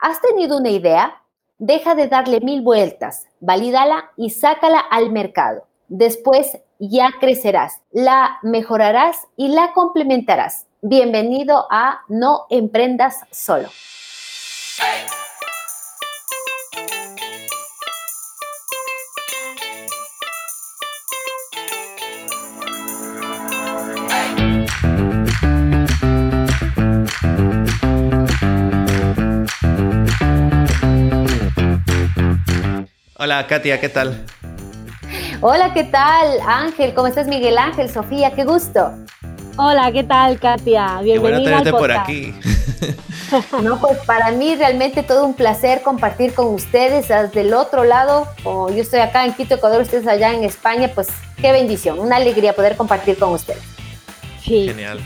¿Has tenido una idea? Deja de darle mil vueltas, valídala y sácala al mercado. Después ya crecerás, la mejorarás y la complementarás. Bienvenido a No Emprendas Solo. Hola Katia, ¿qué tal? Hola, ¿qué tal Ángel? ¿Cómo estás Miguel Ángel? Sofía, qué gusto. Hola, ¿qué tal Katia? Bienvenida. Qué bueno por aquí. No, pues para mí realmente todo un placer compartir con ustedes del otro lado. Como yo estoy acá en Quito, Ecuador, ustedes allá en España, pues qué bendición, una alegría poder compartir con ustedes. Sí. Genial.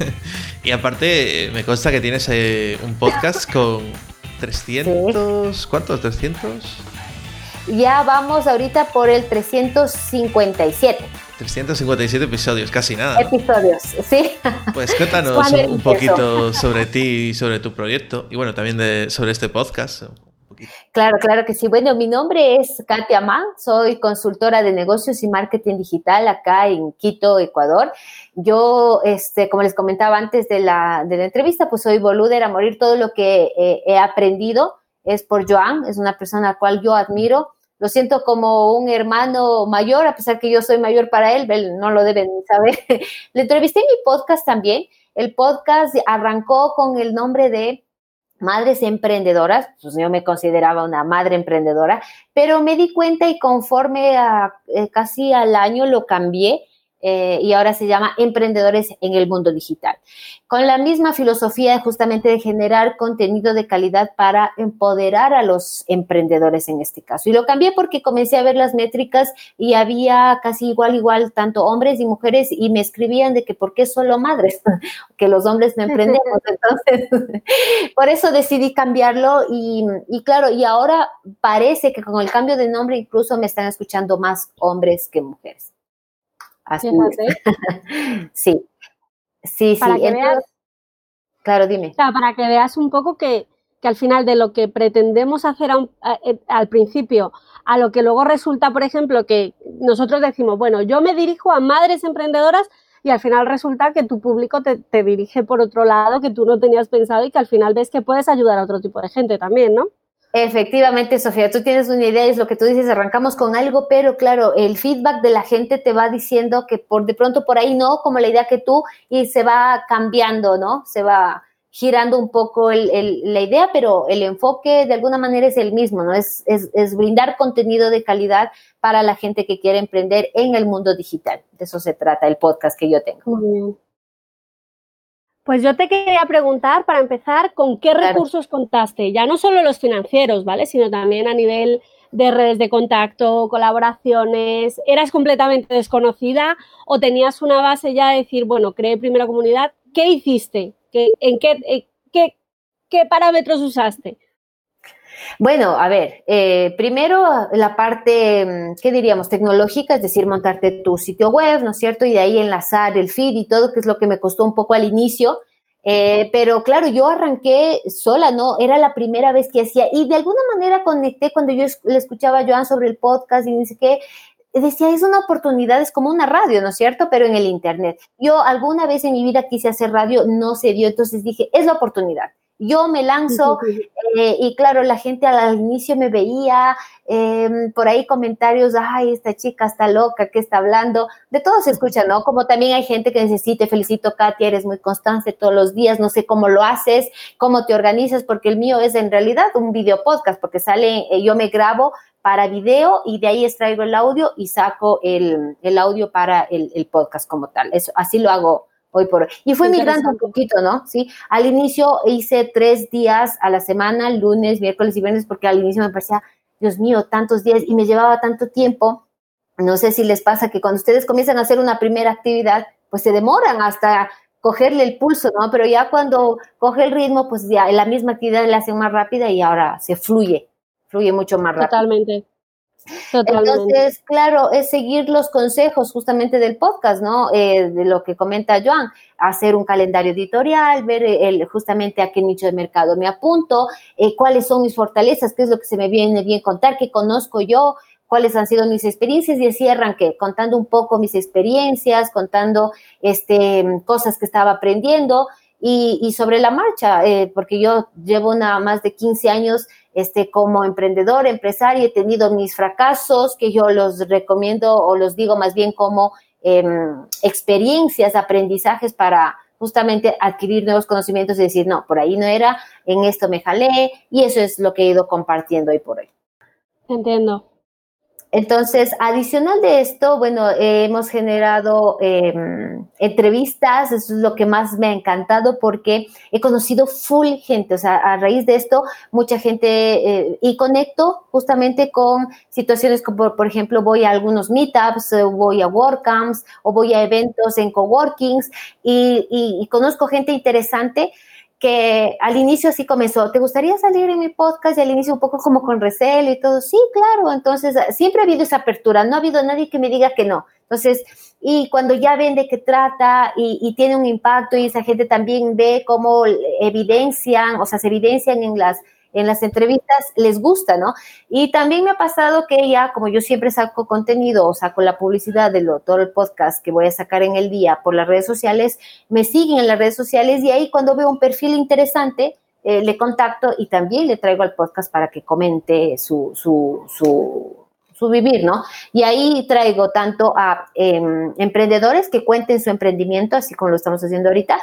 y aparte, me consta que tienes eh, un podcast con 300, ¿cuántos? ¿300? Ya vamos ahorita por el 357. 357 episodios, casi nada. Episodios, sí. Pues cuéntanos un, poquito sobre ti y sobre tu proyecto y bueno, también de, sobre este podcast. Claro, claro que sí. Bueno, mi nombre es Katia Mann, soy consultora de negocios y marketing digital acá en Quito, Ecuador. Yo, este, como les comentaba antes de la, de la entrevista, pues soy a morir. Todo lo que eh, he aprendido es por Joan, es una persona a la cual yo admiro lo siento como un hermano mayor, a pesar que yo soy mayor para él, él no lo deben saber. Le entrevisté en mi podcast también. El podcast arrancó con el nombre de Madres Emprendedoras, pues yo me consideraba una madre emprendedora, pero me di cuenta y conforme a eh, casi al año lo cambié eh, y ahora se llama Emprendedores en el Mundo Digital. Con la misma filosofía justamente de generar contenido de calidad para empoderar a los emprendedores en este caso. Y lo cambié porque comencé a ver las métricas y había casi igual, igual, tanto hombres y mujeres y me escribían de que por qué solo madres, que los hombres no emprendemos. Entonces, por eso decidí cambiarlo y, y claro, y ahora parece que con el cambio de nombre incluso me están escuchando más hombres que mujeres. Así sí, sí, para Que veas, claro, dime. para que veas un poco que, que, al final de lo que pretendemos hacer eh, al principio a lo que luego resulta, por ejemplo, que nosotros decimos, bueno, yo me dirijo a madres emprendedoras y al final resulta que tu público te, te dirige por otro lado que tú no tenías pensado y que al final ves que puedes ayudar a otro tipo de gente también, ¿no? Efectivamente, Sofía, tú tienes una idea, es lo que tú dices, arrancamos con algo, pero claro, el feedback de la gente te va diciendo que por de pronto por ahí no, como la idea que tú, y se va cambiando, ¿no? Se va girando un poco la idea, pero el enfoque de alguna manera es el mismo, ¿no? Es, es, es, brindar contenido de calidad para la gente que quiere emprender en el mundo digital. De eso se trata el podcast que yo tengo. Pues yo te quería preguntar, para empezar, ¿con qué recursos contaste? Ya no solo los financieros, ¿vale? Sino también a nivel de redes de contacto, colaboraciones. ¿Eras completamente desconocida o tenías una base ya de decir, bueno, creé primera comunidad? ¿Qué hiciste? ¿En qué, qué, qué parámetros usaste? Bueno, a ver, eh, primero la parte, mm, ¿qué diríamos? Tecnológica, es decir, montarte tu sitio web, ¿no es cierto? Y de ahí enlazar el feed y todo, que es lo que me costó un poco al inicio. Eh, pero claro, yo arranqué sola, ¿no? Era la primera vez que hacía y de alguna manera conecté cuando yo le escuchaba a Joan sobre el podcast y dice que decía, es una oportunidad, es como una radio, ¿no es cierto? Pero en el Internet. Yo alguna vez en mi vida quise hacer radio, no se dio, entonces dije, es la oportunidad. Yo me lanzo eh, y claro, la gente al, inicio me veía, em, por ahí comentarios, ay, esta chica está loca, ¿qué está hablando? De todo se escucha, ¿no? Como también hay gente que dice, sí, te felicito, Katia, eres muy constante todos los días, no sé cómo lo haces, cómo te organizas, porque el mío es en realidad un video podcast, porque sale, eh, yo me grabo para video y de ahí extraigo el audio y saco el, el audio para el, el podcast como tal. Eso, así lo hago hoy por hoy. Y fue migrando un poquito, ¿no? Sí, al inicio hice tres días a la semana, lunes, miércoles y viernes, porque al inicio me parecía, Dios mío, tantos días y me llevaba tanto tiempo. No sé si les pasa que cuando ustedes comienzan a hacer una primera actividad, pues se demoran hasta cogerle el pulso, ¿no? Pero ya cuando coge el ritmo, pues ya la misma actividad la hacen más rápida y ahora se fluye, fluye mucho más rápido. Totalmente. Entonces, claro, es seguir los consejos justamente del podcast, ¿no? Eh, de lo que comenta Joan, hacer un calendario editorial, ver el, justamente a qué nicho de mercado me apunto, eh, cuáles son mis fortalezas, qué es lo que se me viene bien contar, qué conozco yo, cuáles han sido mis experiencias y así arranqué, contando un poco mis experiencias, contando este, cosas que estaba aprendiendo y, sobre la marcha, eh, porque yo llevo una, más de 15 años este, como emprendedor, empresario, he tenido mis fracasos que yo los recomiendo o los digo más bien como em, experiencias, aprendizajes para justamente adquirir nuevos conocimientos y decir, no, por ahí no era, en esto me jalé y eso es lo que he ido compartiendo hoy por hoy. Entiendo. Entonces, adicional de esto, bueno, hemos generado em, entrevistas, eso es lo que más me ha encantado porque he conocido full gente, o sea, a raíz de esto, mucha gente, eh, y conecto justamente con situaciones como, por ejemplo, voy a algunos meetups, voy a WordCamps o voy a eventos en coworkings y, y conozco gente interesante que al inicio sí comenzó, ¿te gustaría salir en mi podcast? Y al inicio un poco como con recelo y todo, sí, claro, entonces siempre ha habido esa apertura, no ha habido nadie que me diga que no. Entonces, y cuando ya ven de qué trata y, y tiene un impacto y esa gente también ve cómo evidencian, o sea, se evidencian en las en las entrevistas les gusta, ¿no? Y también me ha pasado que ya, como yo siempre saco contenido o saco la publicidad de todo el podcast que voy a sacar en el día por las redes sociales, me siguen en las redes sociales y ahí cuando veo un perfil interesante, eh, le contacto y también le traigo al podcast para que comente su, su, su, su vivir, ¿no? Y ahí traigo tanto a em, emprendedores que cuenten su emprendimiento, así como lo estamos haciendo ahorita,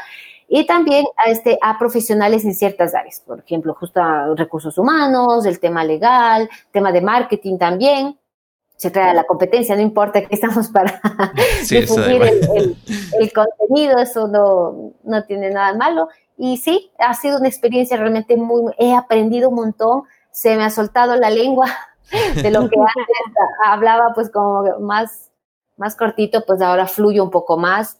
y también a, este, a profesionales en ciertas áreas, por ejemplo, justo a recursos humanos, el tema legal, tema de marketing también. Se trae la competencia, no importa que estamos para difundir el, contenido, eso no, no tiene nada malo. Y sí, ha sido una experiencia realmente muy, he aprendido un montón, se me ha soltado la lengua de lo que antes hablaba pues como más, más cortito, pues ahora fluye un poco más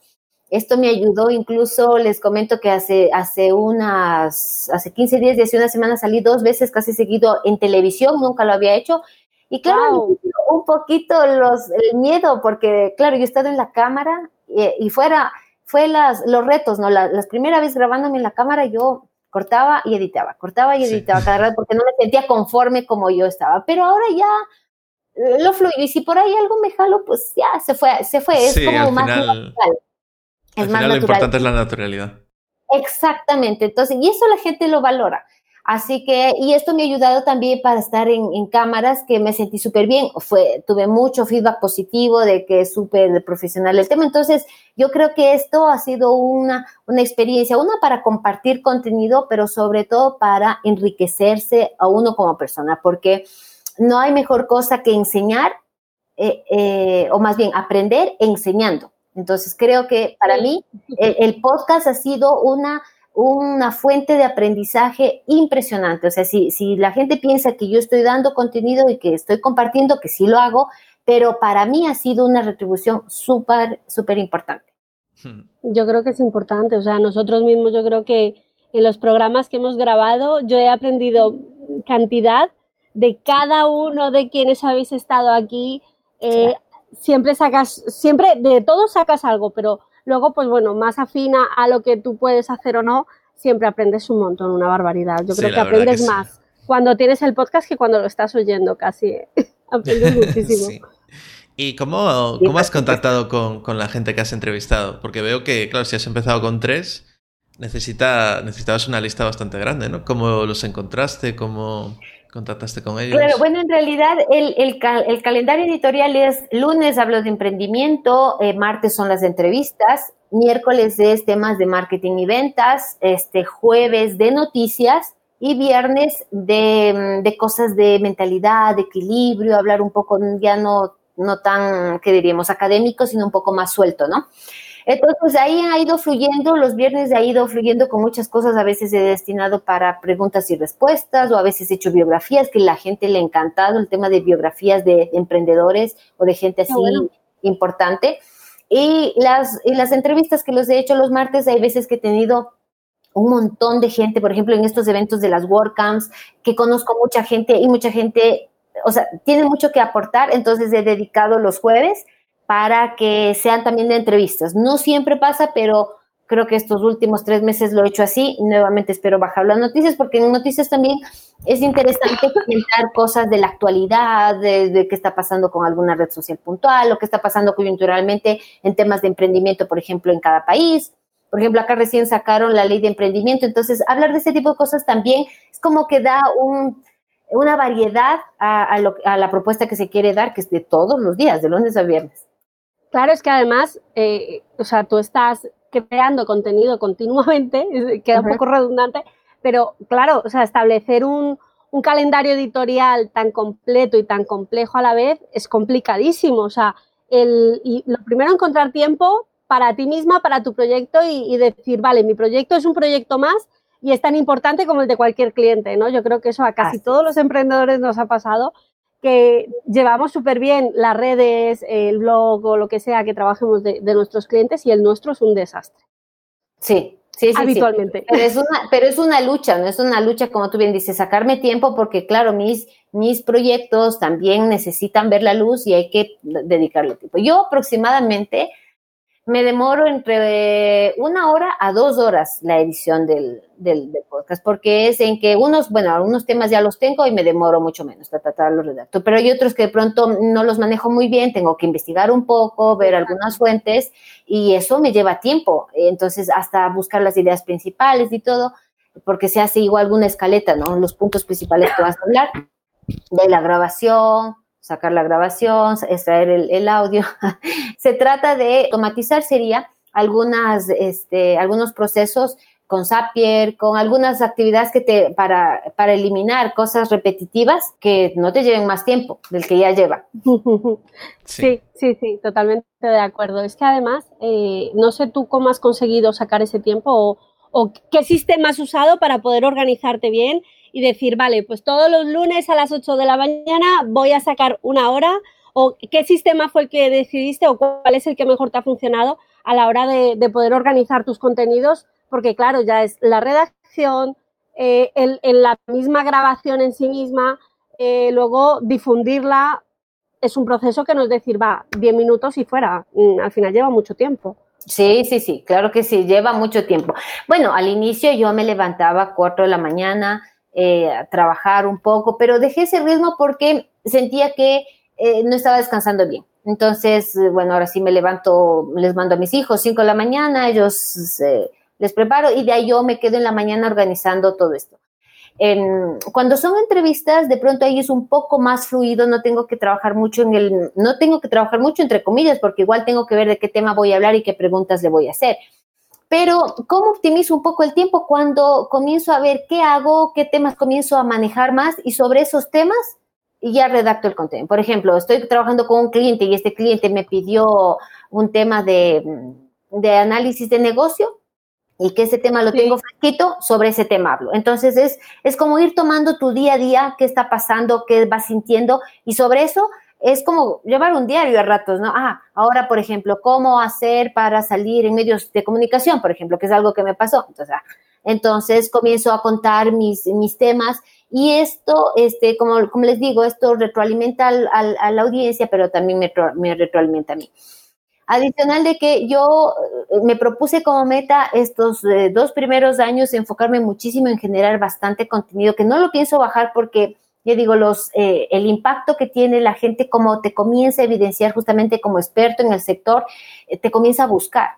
esto me ayudó, incluso les comento que hace, hace unas, hace 15 días, hace una semana salí dos veces casi seguido en televisión, nunca lo había hecho. Y claro, un poquito los, el miedo, porque claro, yo he estado en la cámara y, fuera, fue las, los retos, ¿no? La, las primeras vez grabándome en la cámara yo cortaba y editaba, cortaba y editaba cada rato porque no me sentía conforme como yo estaba. Pero ahora ya eh, lo fluyo y si por ahí algo me jalo, pues ya se fue, se fue, es como más natural. Es Al lo importante es la naturalidad. Exactamente, entonces, y eso la gente lo valora. Así que, y esto me ha ayudado también para estar en, cámaras, que me sentí súper bien. Fue, tuve mucho feedback positivo de que es súper profesional el tema. Entonces, yo creo que esto ha sido una, una experiencia, una para compartir contenido, pero sobre todo para enriquecerse a uno como persona, porque no hay mejor cosa que enseñar, eh, eh, o más bien aprender enseñando. Entonces creo que para mí el, podcast ha sido una, una fuente de aprendizaje impresionante. O sea, si, si la gente piensa que yo estoy dando contenido y que estoy compartiendo, que sí lo hago, pero para mí ha sido una retribución súper, súper importante. Yo creo que es importante, o sea, nosotros mismos yo creo que en los programas que hemos grabado yo he aprendido cantidad de cada uno de quienes habéis estado aquí. Eh, siempre sacas, siempre de todo sacas algo, pero luego, pues bueno, más afina a lo que tú puedes hacer o no, siempre aprendes un montón, una barbaridad. Yo creo que aprendes más cuando tienes el podcast que cuando lo estás oyendo, casi. ¿eh? aprendes muchísimo. ¿Y cómo, cómo has contactado con, con, la gente que has entrevistado? Porque veo que, claro, si has empezado con tres, necesita, necesitabas una lista bastante grande, ¿no? ¿Cómo los encontraste? ¿Cómo...? Contactaste con ellos? Claro, bueno, en realidad el, el, calendario editorial es lunes hablo de emprendimiento, eh, martes son las entrevistas, miércoles es temas de marketing y ventas, este jueves de noticias y viernes de, de cosas de mentalidad, de equilibrio, hablar un poco ya no, no tan, ¿qué diríamos?, académico, sino un poco más suelto, ¿no? Entonces ahí ha ido fluyendo, los viernes ha ido fluyendo con muchas cosas, a veces he destinado para preguntas y respuestas o a veces he hecho biografías que la gente le ha encantado, el tema de biografías de emprendedores o de gente así importante. Y las, y las entrevistas que los he hecho los martes, hay veces que he tenido un montón de gente, por ejemplo, en estos eventos de las WordCamps, que conozco mucha gente y mucha gente o sea, tienen mucho que aportar, entonces he dedicado los jueves para que sean también de entrevistas. No siempre pasa, pero creo que estos últimos tres meses lo he hecho así. Nuevamente espero bajar las noticias, porque en noticias también es interesante comentar cosas de la actualidad, de, qué está pasando con alguna red social puntual, lo que está pasando coyunturalmente en temas de emprendimiento, por ejemplo, en cada país. Por ejemplo, acá recién sacaron la ley de emprendimiento, entonces hablar de ese tipo de cosas también es como que da una variedad a, la propuesta que se quiere dar, que es de todos los días, de lunes a viernes. Claro, es que además, eh, o sea, tú estás creando contenido continuamente, queda un poco redundante, pero claro, o sea, establecer un, un, calendario editorial tan completo y tan complejo a la vez es complicadísimo. O sea, el, y lo primero, encontrar tiempo para ti misma, para tu proyecto y, decir, vale, mi proyecto es un proyecto más y es tan importante como el de cualquier cliente, ¿no? Yo creo que eso a casi todos los emprendedores nos ha pasado, que llevamos súper bien las redes, el blog o lo que sea que trabajemos de, nuestros clientes y el nuestro es un desastre. Sí, Sí, sí, habitualmente. Pero, es una, pero es una lucha, no es una lucha, como tú bien dices, sacarme tiempo porque, claro, mis, mis proyectos también necesitan ver la luz y hay que dedicarle tiempo. Yo aproximadamente me demoro entre una hora a dos horas la edición del, del, podcast, porque es en que unos, bueno, algunos temas ya los tengo y me demoro mucho menos para tratarlos los redacto, pero hay otros que de pronto no los manejo muy bien, tengo que investigar un poco, ver algunas fuentes y eso me lleva tiempo, entonces hasta buscar las ideas principales y todo, porque se hace igual alguna escaleta, ¿no? Los puntos principales que vas a hablar de la grabación, sacar la grabación, extraer el, audio. Se trata de automatizar, sería algunas, este, algunos procesos con Zapier, con algunas actividades que te, para, para eliminar cosas repetitivas que no te lleven más tiempo del que ya lleva. Sí, sí, sí, totalmente de acuerdo. Es que además, eh, no sé tú cómo has conseguido sacar ese tiempo o, o qué sistema has usado para poder organizarte bien y decir, vale, pues todos los lunes a las 8 de la mañana voy a sacar una hora o qué sistema fue el que decidiste o cuál es el que mejor te ha funcionado a la hora de, poder organizar tus contenidos, porque claro, ya es la redacción, eh, en la misma grabación en sí misma, eh, luego difundirla es un proceso que no es decir, va, 10 minutos y fuera, mm, al final lleva mucho tiempo. Sí, sí, sí, claro que sí, lleva mucho tiempo. Bueno, al inicio yo me levantaba a 4 de la mañana, eh, trabajar un poco, pero dejé ese ritmo porque sentía que eh, no estaba descansando bien. Entonces, bueno, ahora sí me levanto, les mando a mis hijos 5 de la mañana, ellos eh, les preparo y de ahí yo me quedo en la mañana organizando todo esto. cuando son entrevistas, de pronto ahí es un poco más fluido, no tengo que trabajar mucho en el, no tengo que trabajar mucho entre comillas, porque igual tengo que ver de qué tema voy a hablar y qué preguntas le voy a hacer. Pero, ¿cómo optimizo un poco el tiempo cuando comienzo a ver qué hago, qué temas comienzo a manejar más y sobre esos temas ya redacto el contenido? Por ejemplo, estoy trabajando con un cliente y este cliente me pidió un tema de, análisis de negocio y que ese tema lo tengo fresquito, sobre ese tema hablo. Entonces es, es como ir tomando tu día a día, qué está pasando, qué vas sintiendo y sobre eso es como llevar un diario a ratos, ¿no? Ah, ahora, por ejemplo, ¿cómo hacer para salir en medios de comunicación, por ejemplo, que es algo que me pasó? Entonces, ah, entonces comienzo a contar mis, mis temas y esto, este, como, como les digo, esto retroalimenta al, a la audiencia, pero también me, me retroalimenta a mí. Adicional de que yo eh, me propuse como meta estos eh, dos primeros años enfocarme muchísimo en generar bastante contenido, que no lo pienso bajar porque yo digo, los, eh, el impacto que tiene la gente, como te comienza a evidenciar justamente como experto en el sector, eh, te comienza a buscar.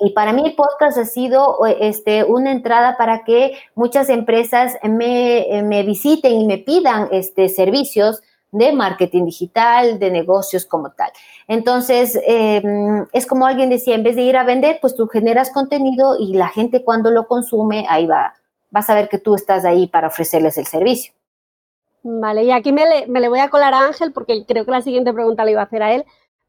Y para mí el podcast ha sido este, una entrada para que muchas empresas me, eh, me visiten y me pidan este, servicios de marketing digital, de negocios como tal. Entonces, em, es como alguien decía, en vez de ir a vender, pues tú generas contenido y la gente cuando lo consume, ahí va, vas a ver que tú estás ahí para ofrecerles el servicio. Vale, y aquí me le, voy a colar a Ángel porque creo que la siguiente pregunta le iba a hacer a él,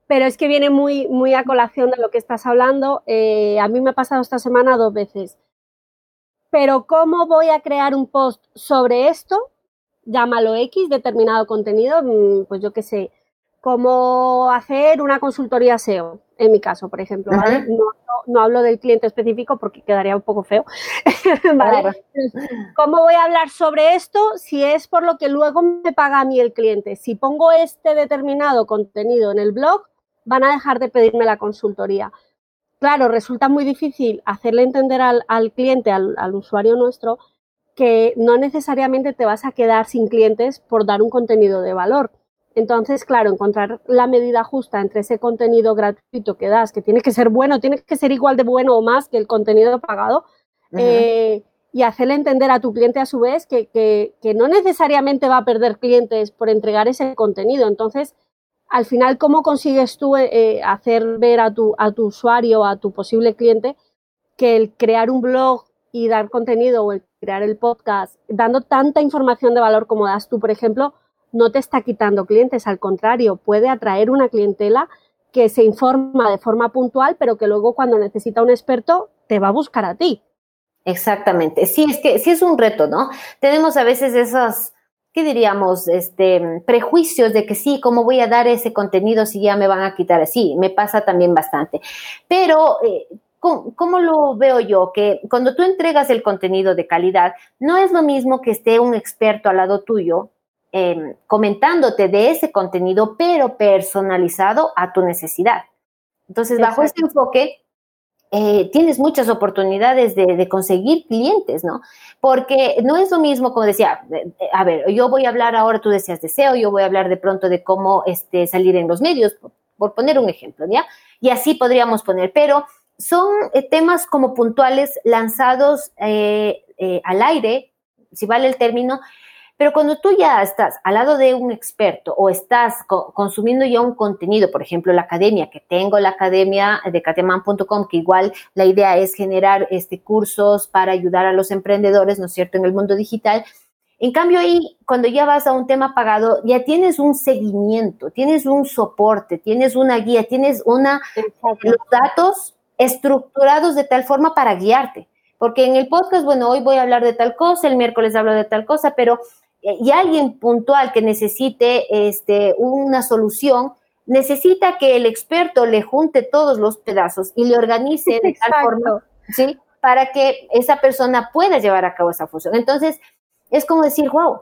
pero es que viene muy, muy a colación de lo que estás hablando. Eh, a mí me ha pasado esta semana dos veces. Pero ¿cómo voy a crear un post sobre esto? Llámalo X, determinado contenido, mm, pues yo qué sé, cómo hacer una consultoría SEO. En mi caso, por ejemplo, no, hablo del cliente específico porque quedaría un poco feo. ¿Cómo voy a hablar sobre esto si es por lo que luego me paga a mí el cliente? Si pongo este determinado contenido en el blog, van a dejar de pedirme la consultoría. Claro, resulta muy difícil hacerle entender al, cliente, al, al usuario nuestro, que no necesariamente te vas a quedar sin clientes por dar un contenido de valor entonces, claro, encontrar la medida justa entre ese contenido gratuito que das, que tiene que ser bueno, tiene que ser igual de bueno o más que el contenido pagado, eh, y hacerle entender a tu cliente a su vez que, no necesariamente va a perder clientes por entregar ese contenido. Entonces, al final, ¿cómo consigues tú eh, hacer ver a tu, a tu usuario, a tu posible cliente, que el crear un blog y dar contenido o el crear el podcast, dando tanta información de valor como das tú, por ejemplo, no te está quitando clientes, al contrario, puede atraer una clientela que se informa de forma puntual, pero que luego cuando necesita un experto te va a buscar a ti. Exactamente. Sí, es que sí es un reto, ¿no? Tenemos a veces esos, ¿qué diríamos? Este, prejuicios de que sí, ¿cómo voy a dar ese contenido si ya me van a quitar así? Me pasa también bastante. Pero, eh, ¿cómo, lo veo yo? Que cuando tú entregas el contenido de calidad, no es lo mismo que esté un experto al lado tuyo Em, comentándote de ese contenido, pero personalizado a tu necesidad. Entonces, bajo este enfoque, eh, tienes muchas oportunidades de, conseguir clientes, ¿no? Porque no es lo mismo, como decía, eh, a ver, yo voy a hablar ahora, tú decías deseo, yo voy a hablar de pronto de cómo este, salir en los medios, por, poner un ejemplo, ¿ya? Y así podríamos poner, pero son eh, temas como puntuales lanzados al aire, si vale el término, pero cuando tú ya estás al lado de un experto o estás consumiendo ya un contenido, por ejemplo, la academia, que tengo la academia de cateman.com, que igual la idea es generar este, cursos para ayudar a los emprendedores, ¿no es cierto?, en el mundo digital. En cambio, ahí, cuando ya vas a un tema pagado, ya tienes un seguimiento, tienes un soporte, tienes una guía, tienes una, los datos estructurados de tal forma para guiarte. Porque en el podcast, bueno, hoy voy a hablar de tal cosa, el miércoles hablo de tal cosa, pero y alguien puntual que necesite este, una solución, necesita que el experto le junte todos los pedazos y le organice de tal forma, ¿sí? Para que esa persona pueda llevar a cabo esa función. Entonces, es como decir, wow,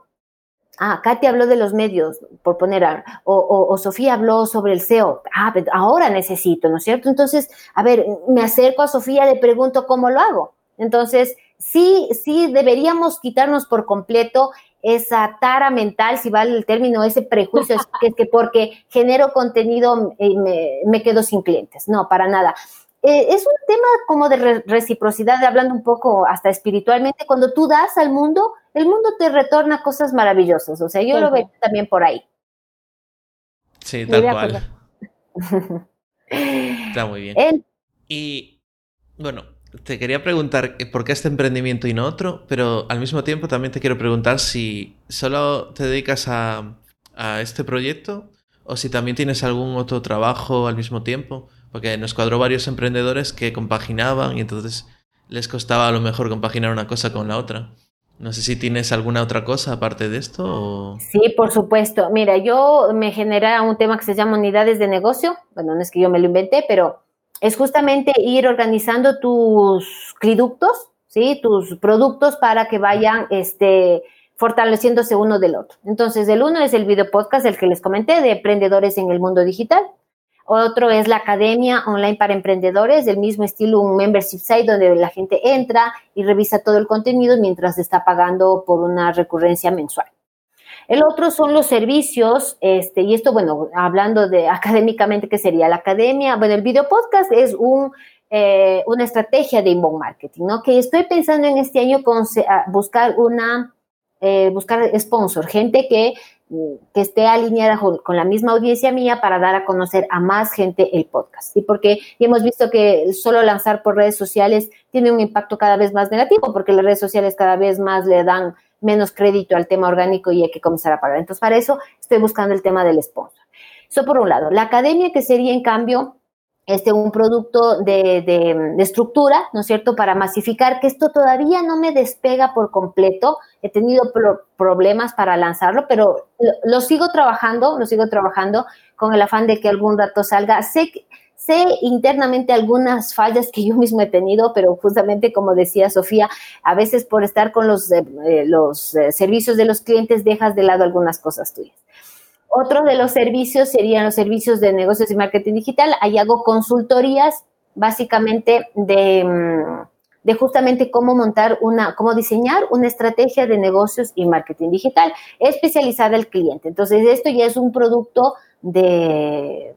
ah, Katy habló de los medios, por poner, o, o, Sofía habló sobre el SEO, ah, ahora necesito, ¿no es cierto? Entonces, a ver, me acerco a Sofía, le pregunto cómo lo hago. Entonces, sí, sí deberíamos quitarnos por completo esa tara mental, si vale el término, ese prejuicio, es que, porque genero contenido eh, me, quedo sin clientes. No, para nada. Eh, es un tema como de reciprocidad, hablando un poco hasta espiritualmente. Cuando tú das al mundo, el mundo te retorna cosas maravillosas. O sea, yo lo veo también por ahí. Sí, tal cual. Está muy bien. Y bueno, te quería preguntar por qué este emprendimiento y no otro, pero al mismo tiempo también te quiero preguntar si solo te dedicas a, este proyecto o si también tienes algún otro trabajo al mismo tiempo, porque nos cuadró varios emprendedores que compaginaban y entonces les costaba a lo mejor compaginar una cosa con la otra. No sé si tienes alguna otra cosa aparte de esto. Sí, por supuesto. Mira, yo me genera un tema que se llama unidades de negocio. Bueno, no es que yo me lo inventé, pero es justamente ir organizando tus cliductos, ¿sí? tus productos para que vayan este, fortaleciéndose uno del otro. Entonces, el uno es el video podcast, el que les comenté, de emprendedores en el mundo digital. Otro es la academia online para emprendedores, del mismo estilo, un membership site donde la gente entra y revisa todo el contenido mientras está pagando por una recurrencia mensual. El otro son los servicios, este, y esto, bueno, hablando de académicamente, ¿qué sería la academia? Bueno, el video podcast es un, eh, una estrategia de inbound marketing, ¿no? Que estoy pensando en este año con, buscar una, eh, buscar sponsor, gente que, que esté alineada con, la misma audiencia mía para dar a conocer a más gente el podcast. Y porque hemos visto que solo lanzar por redes sociales tiene un impacto cada vez más negativo, porque las redes sociales cada vez más le dan menos crédito al tema orgánico y hay que comenzar a pagar. Entonces, para eso estoy buscando el tema del sponsor. Eso por un lado. La academia, que sería en cambio este, un producto de, estructura, ¿no es cierto?, para masificar, que esto todavía no me despega por completo. He tenido problemas para lanzarlo, pero lo, sigo trabajando, lo sigo trabajando con el afán de que algún dato salga. Sé que, Sé internamente algunas fallas que yo mismo he tenido, pero justamente como decía Sofía, a veces por estar con los, eh, eh, los eh, servicios de los clientes dejas de lado algunas cosas tuyas. Otro de los servicios serían los servicios de negocios y marketing digital. Ahí hago consultorías básicamente de, mm, de justamente cómo montar una, cómo diseñar una estrategia de negocios y marketing digital especializada al cliente. Entonces, esto ya es un producto de,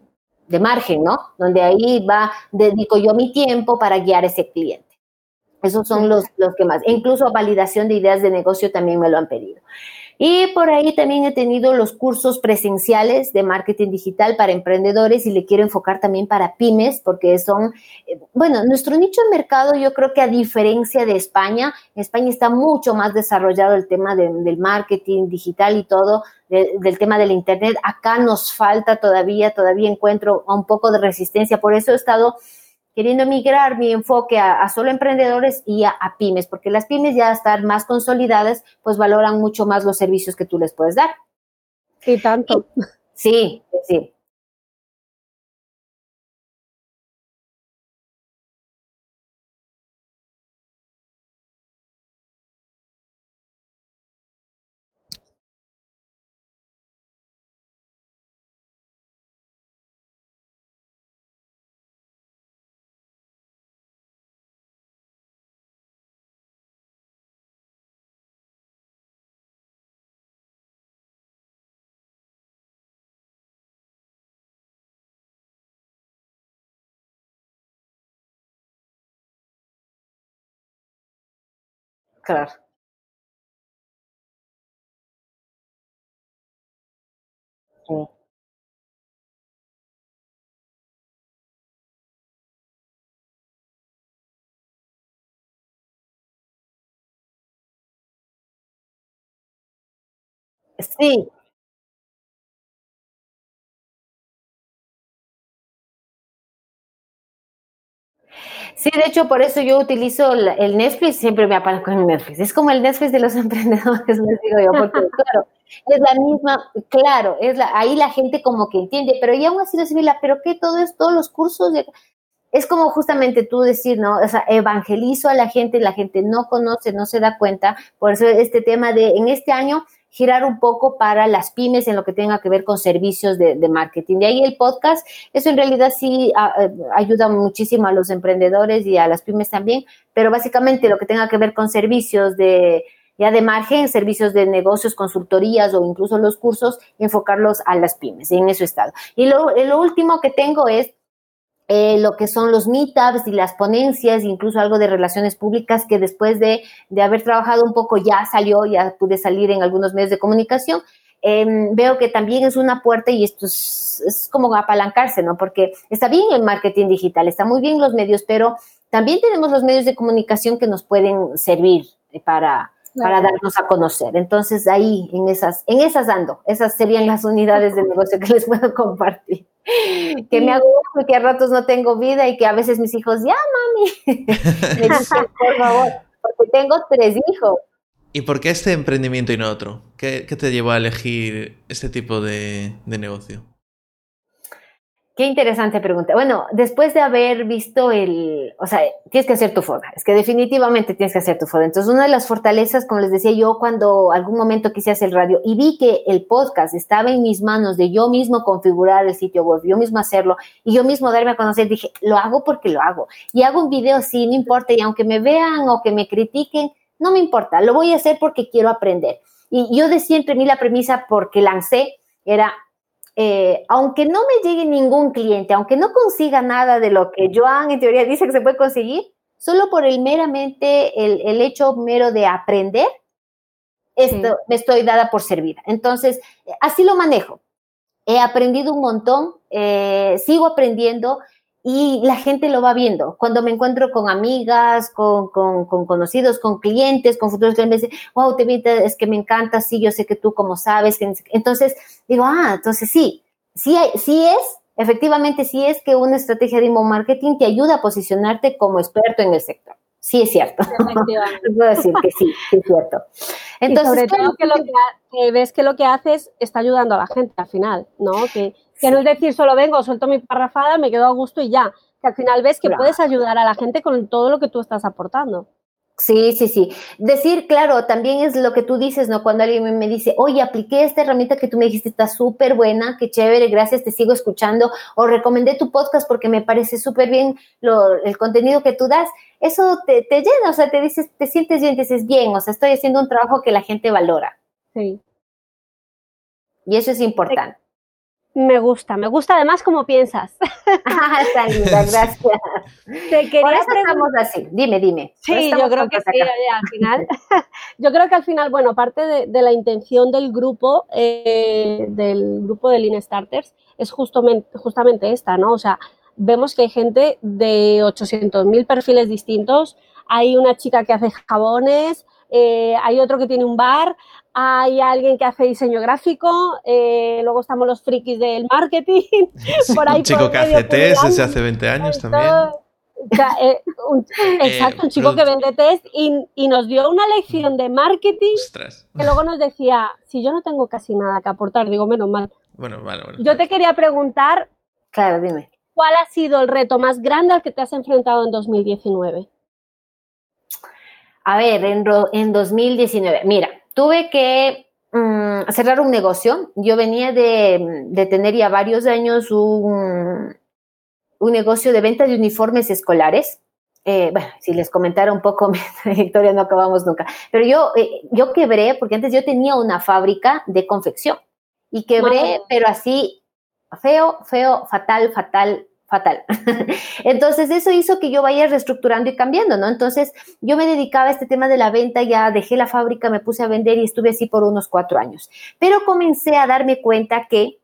de margen, ¿no? Donde ahí va, dedico yo mi tiempo para guiar a ese cliente. Esos son los, los que más. E incluso validación de ideas de negocio también me lo han pedido. Y por ahí también he tenido los cursos presenciales de marketing digital para emprendedores y le quiero enfocar también para pymes porque son, eh, bueno, nuestro nicho de mercado yo creo que a diferencia de España, España está mucho más desarrollado el tema del marketing digital y todo, del tema del Internet. Acá nos falta todavía, todavía encuentro un poco de resistencia. Por eso he estado queriendo migrar mi enfoque a, solo emprendedores y a, pymes, porque las pymes ya estar más consolidadas, pues valoran mucho más los servicios que tú les puedes dar. Sí, tanto. Sí, sí. Claro. Sí. Sí, de hecho, por eso yo utilizo el Netflix, siempre me aparezco en Netflix. Es como el Netflix de los emprendedores, les digo yo, porque claro, es la misma, claro, es la, ahí la gente como que entiende, pero ya aún así similar, pero ¿qué todo es, todos los cursos? es como justamente tú decir, ¿no? O sea, evangelizo a la gente, la gente no conoce, no se da cuenta, por eso este tema de, en este año, girar un poco para las pymes en lo que tenga que ver con servicios de, marketing. De ahí el podcast, eso en realidad sí ayuda muchísimo a los emprendedores y a las pymes también, pero básicamente lo que tenga que ver con servicios de ya de margen, servicios de negocios, consultorías o incluso los cursos, enfocarlos a las pymes, en eso estado. Y lo, lo último que tengo es eh, lo que son los meetups y las ponencias, incluso algo de relaciones públicas que después de, de haber trabajado un poco ya salió, ya pude salir en algunos medios de comunicación. Em, veo que también es una puerta y esto es, es, como apalancarse, ¿no? Porque está bien el marketing digital, está muy bien los medios, pero también tenemos los medios de comunicación que nos pueden servir para, para darnos a conocer. Entonces ahí, en esas, en esas ando, esas serían las unidades de negocio que les puedo compartir que me hago que a ratos no tengo vida y que a veces mis hijos, ya mami, me dicen, por favor, porque tengo tres hijos. ¿Y por qué este emprendimiento y no otro? ¿Qué, te llevó a elegir este tipo de negocio? Qué interesante pregunta. Bueno, después de haber visto el, o sea, tienes que hacer tu foda, es que definitivamente tienes que hacer tu foda. Entonces, una de las fortalezas, como les decía yo, cuando algún momento quise hacer radio y vi que el podcast estaba en mis manos de yo mismo configurar el sitio web, yo mismo hacerlo y yo mismo darme a conocer, dije, lo hago porque lo hago. Y hago un video, sí, no importa, y aunque me vean o que me critiquen, no me importa, lo voy a hacer porque quiero aprender. Y yo de siempre mí la premisa porque lancé era eh, aunque no me llegue ningún cliente, aunque no consiga nada de lo que Joan en teoría dice que se puede conseguir, solo por el meramente, el, hecho mero de aprender, esto, me estoy dada por servida. Entonces, así lo manejo. He aprendido un montón, eh, sigo aprendiendo y la gente lo va viendo. Cuando me encuentro con amigas, con, con, con conocidos, con clientes, con futuros clientes, me dicen, wow, te vi, es que me encanta, sí, yo sé que tú como sabes. Entonces, digo, ah, entonces sí, sí, sí es, efectivamente sí es que una estrategia de email marketing te ayuda a posicionarte como experto en el sector. Sí, es cierto. Puedo decir que sí, sí es cierto. Entonces, sobre todo que, lo que, ves que lo que haces está ayudando a la gente al final, ¿no? Que, Que no es decir solo vengo, suelto mi parrafada, me quedo a gusto y ya. Que al final ves que puedes ayudar a la gente con todo lo que tú estás aportando. Sí, sí, sí. Decir, claro, también es lo que tú dices, ¿no? Cuando alguien me dice, oye, apliqué esta herramienta que tú me dijiste, está súper buena, qué chévere, gracias, te sigo escuchando, o recomendé tu podcast porque me parece súper bien lo, el contenido que tú das, eso te, te, llena, o sea, te dices, te sientes bien, te dices bien, o sea, estoy haciendo un trabajo que la gente valora. Sí. Y eso es importante. Me gusta, me gusta además cómo piensas. Ah, está linda, gracias. Te quería Por eso estamos así. Dime, dime. Sí, yo creo que sí, al final. yo creo que al final, bueno, aparte de, la intención del grupo, eh, del grupo de Lean Starters, es justamente, justamente esta, ¿no? O sea, vemos que hay gente de 800.000 perfiles distintos. Hay una chica que hace jabones, eh, hay otro que tiene un bar, hay alguien que hace diseño gráfico, eh, luego estamos los frikis del marketing. Por ahí un chico que hace test desde hace 20 años también. Eh, exacto, un chico que vende test y, nos dio una lección de marketing que luego nos decía, si yo no tengo casi nada que aportar, digo, menos mal. Bueno, vale, bueno. Yo te quería preguntar, claro, dime. ¿cuál ha sido el reto más grande al que te has enfrentado en 2019? A ver, en, en 2019, mira, tuve que mm, cerrar un negocio. Yo venía de, tener ya varios años un, un, negocio de venta de uniformes escolares. Eh, bueno, si les comentara un poco mi trayectoria, no acabamos nunca. Pero yo, eh, yo quebré, porque antes yo tenía una fábrica de confección. Y quebré, pero así, feo, feo, fatal, fatal, fatal. Entonces eso hizo que yo vaya reestructurando y cambiando, ¿no? Entonces yo me dedicaba a este tema de la venta, ya dejé la fábrica, me puse a vender y estuve así por unos cuatro años. Pero comencé a darme cuenta que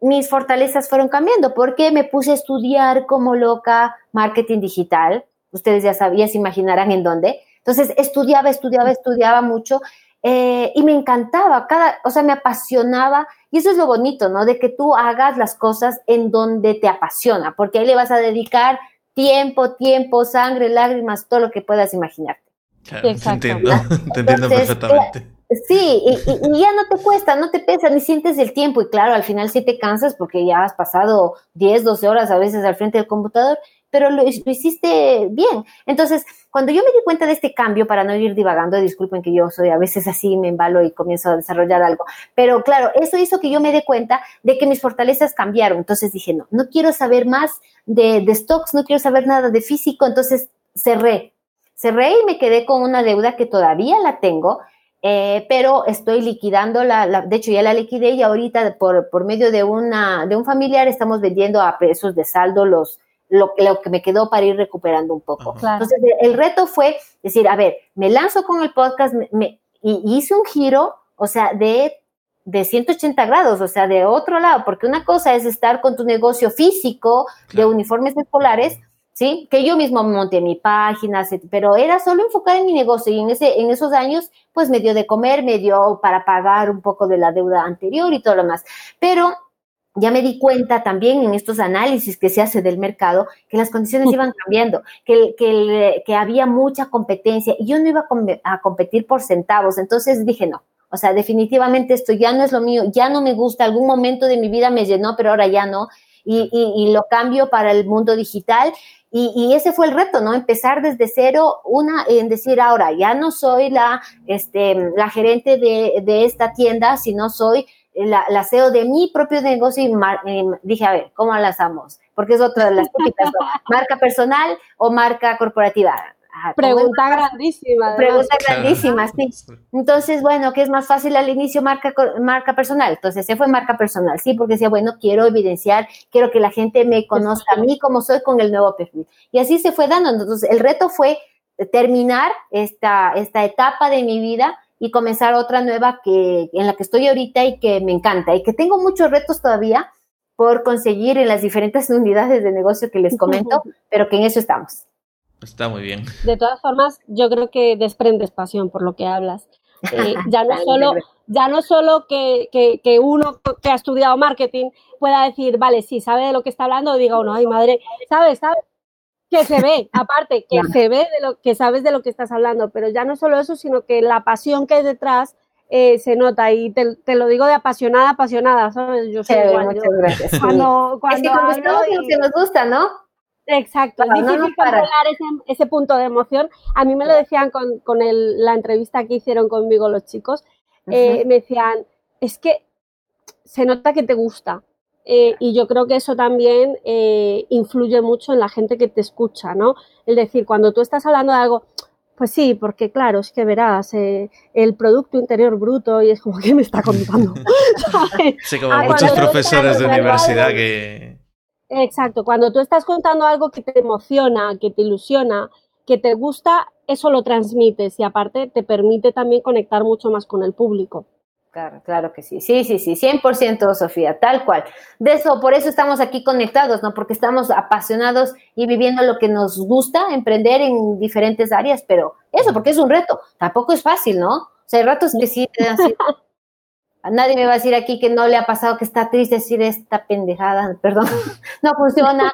mis fortalezas fueron cambiando porque me puse a estudiar como loca marketing digital. Ustedes ya sabían, se imaginarán en dónde. Entonces estudiaba, estudiaba, estudiaba mucho eh, y me encantaba, cada, o sea, me apasionaba y eso es lo bonito, ¿no? De que tú hagas las cosas en donde te apasiona, porque ahí le vas a dedicar tiempo, tiempo, sangre, lágrimas, todo lo que puedas imaginarte. Claro, te entiendo, te entiendo perfectamente. Sí, y, y, ya no te cuesta, no te pesa, ni sientes el tiempo. Y claro, al final sí te cansas porque ya has pasado 10, 12 horas a veces al frente del computador pero lo, hiciste bien. Entonces, cuando yo me di cuenta de este cambio, para no ir divagando, disculpen que yo soy a veces así, me embalo y comienzo a desarrollar algo, pero claro, eso hizo que yo me dé cuenta de que mis fortalezas cambiaron. Entonces dije, no, no quiero saber más de, stocks, no quiero saber nada de físico, entonces cerré. Cerré y me quedé con una deuda que todavía la tengo, eh, pero estoy liquidando la, de hecho ya la liquidé y ahorita por, por medio de una, de un familiar estamos vendiendo a precios de saldo los, lo, que me quedó para ir recuperando un poco. Entonces, el reto fue decir, a ver, me lanzo con el podcast me, y hice un giro, o sea, de, de 180 grados, o sea, de otro lado, porque una cosa es estar con tu negocio físico de uniformes escolares, ¿sí? Que yo mismo monté mi página, pero era solo enfocada en mi negocio y en, ese, en esos años, pues me dio de comer, me dio para pagar un poco de la deuda anterior y todo lo más. Pero ya me di cuenta también en estos análisis que se hace del mercado que las condiciones iban cambiando, que, que, que había mucha competencia y yo no iba a, competir por centavos. Entonces dije, no, o sea, definitivamente esto ya no es lo mío, ya no me gusta, algún momento de mi vida me llenó, pero ahora ya no. Y, y, lo cambio para el mundo digital. Y, y, ese fue el reto, ¿no? Empezar desde cero, una, en decir ahora, ya no soy la, este, la gerente de, de esta tienda, sino soy la, CEO de mi propio negocio y, dije, a ver, ¿cómo lanzamos? Porque es otra de las típicas, marca personal o marca corporativa. Pregunta grandísima. Pregunta grandísima, sí. Entonces, bueno, ¿qué es más fácil al inicio marca, marca personal? Entonces, se fue marca personal, sí, porque decía, bueno, quiero evidenciar, quiero que la gente me conozca a mí como soy con el nuevo perfil. Y así se fue dando. Entonces, el reto fue terminar esta, esta etapa de mi vida y comenzar otra nueva que, en la que estoy ahorita y que me encanta y que tengo muchos retos todavía por conseguir en las diferentes unidades de negocio que les comento, pero que en eso estamos. Está muy bien. De todas formas, yo creo que desprendes pasión por lo que hablas. Eh, ya no solo, ya no solo que, que, que, uno que ha estudiado marketing pueda decir, vale, sí, sabe de lo que está hablando, o diga uno, ay madre, ¿sabes? ¿sabes? Que se ve, aparte, que se ve de lo que sabes de lo que estás hablando, pero ya no solo eso, sino que la pasión que hay detrás eh, se nota y te, lo digo de apasionada, apasionada, ¿sabes? Yo soy igual. Muchas gracias. Cuando, cuando es que lo que nos gusta, ¿no? Exacto, es difícil controlar ese, ese, punto de emoción. A mí me lo decían con, con el, la entrevista que hicieron conmigo los chicos. Eh, me decían, es que se nota que te gusta. Eh, y yo creo que eso también eh, influye mucho en la gente que te escucha, ¿no? Es decir, cuando tú estás hablando de algo, pues sí, porque claro, es que verás el Producto Interior Bruto y es como que me está contando. Sí, como muchos profesores de universidad que... Exacto, cuando tú estás contando algo que te emociona, que te ilusiona, que te gusta, eso lo transmites y aparte te permite también conectar mucho más con el público. Claro, claro que sí. Sí, sí, sí, 100% Sofía, tal cual. De eso, por eso estamos aquí conectados, ¿no? Porque estamos apasionados y viviendo lo que nos gusta, emprender en diferentes áreas, pero eso, porque es un reto. Tampoco es fácil, ¿no? O sea, hay ratos que sí dan Nadie me va a decir aquí que no le ha pasado que está triste decir esta pendejada, perdón, no funciona,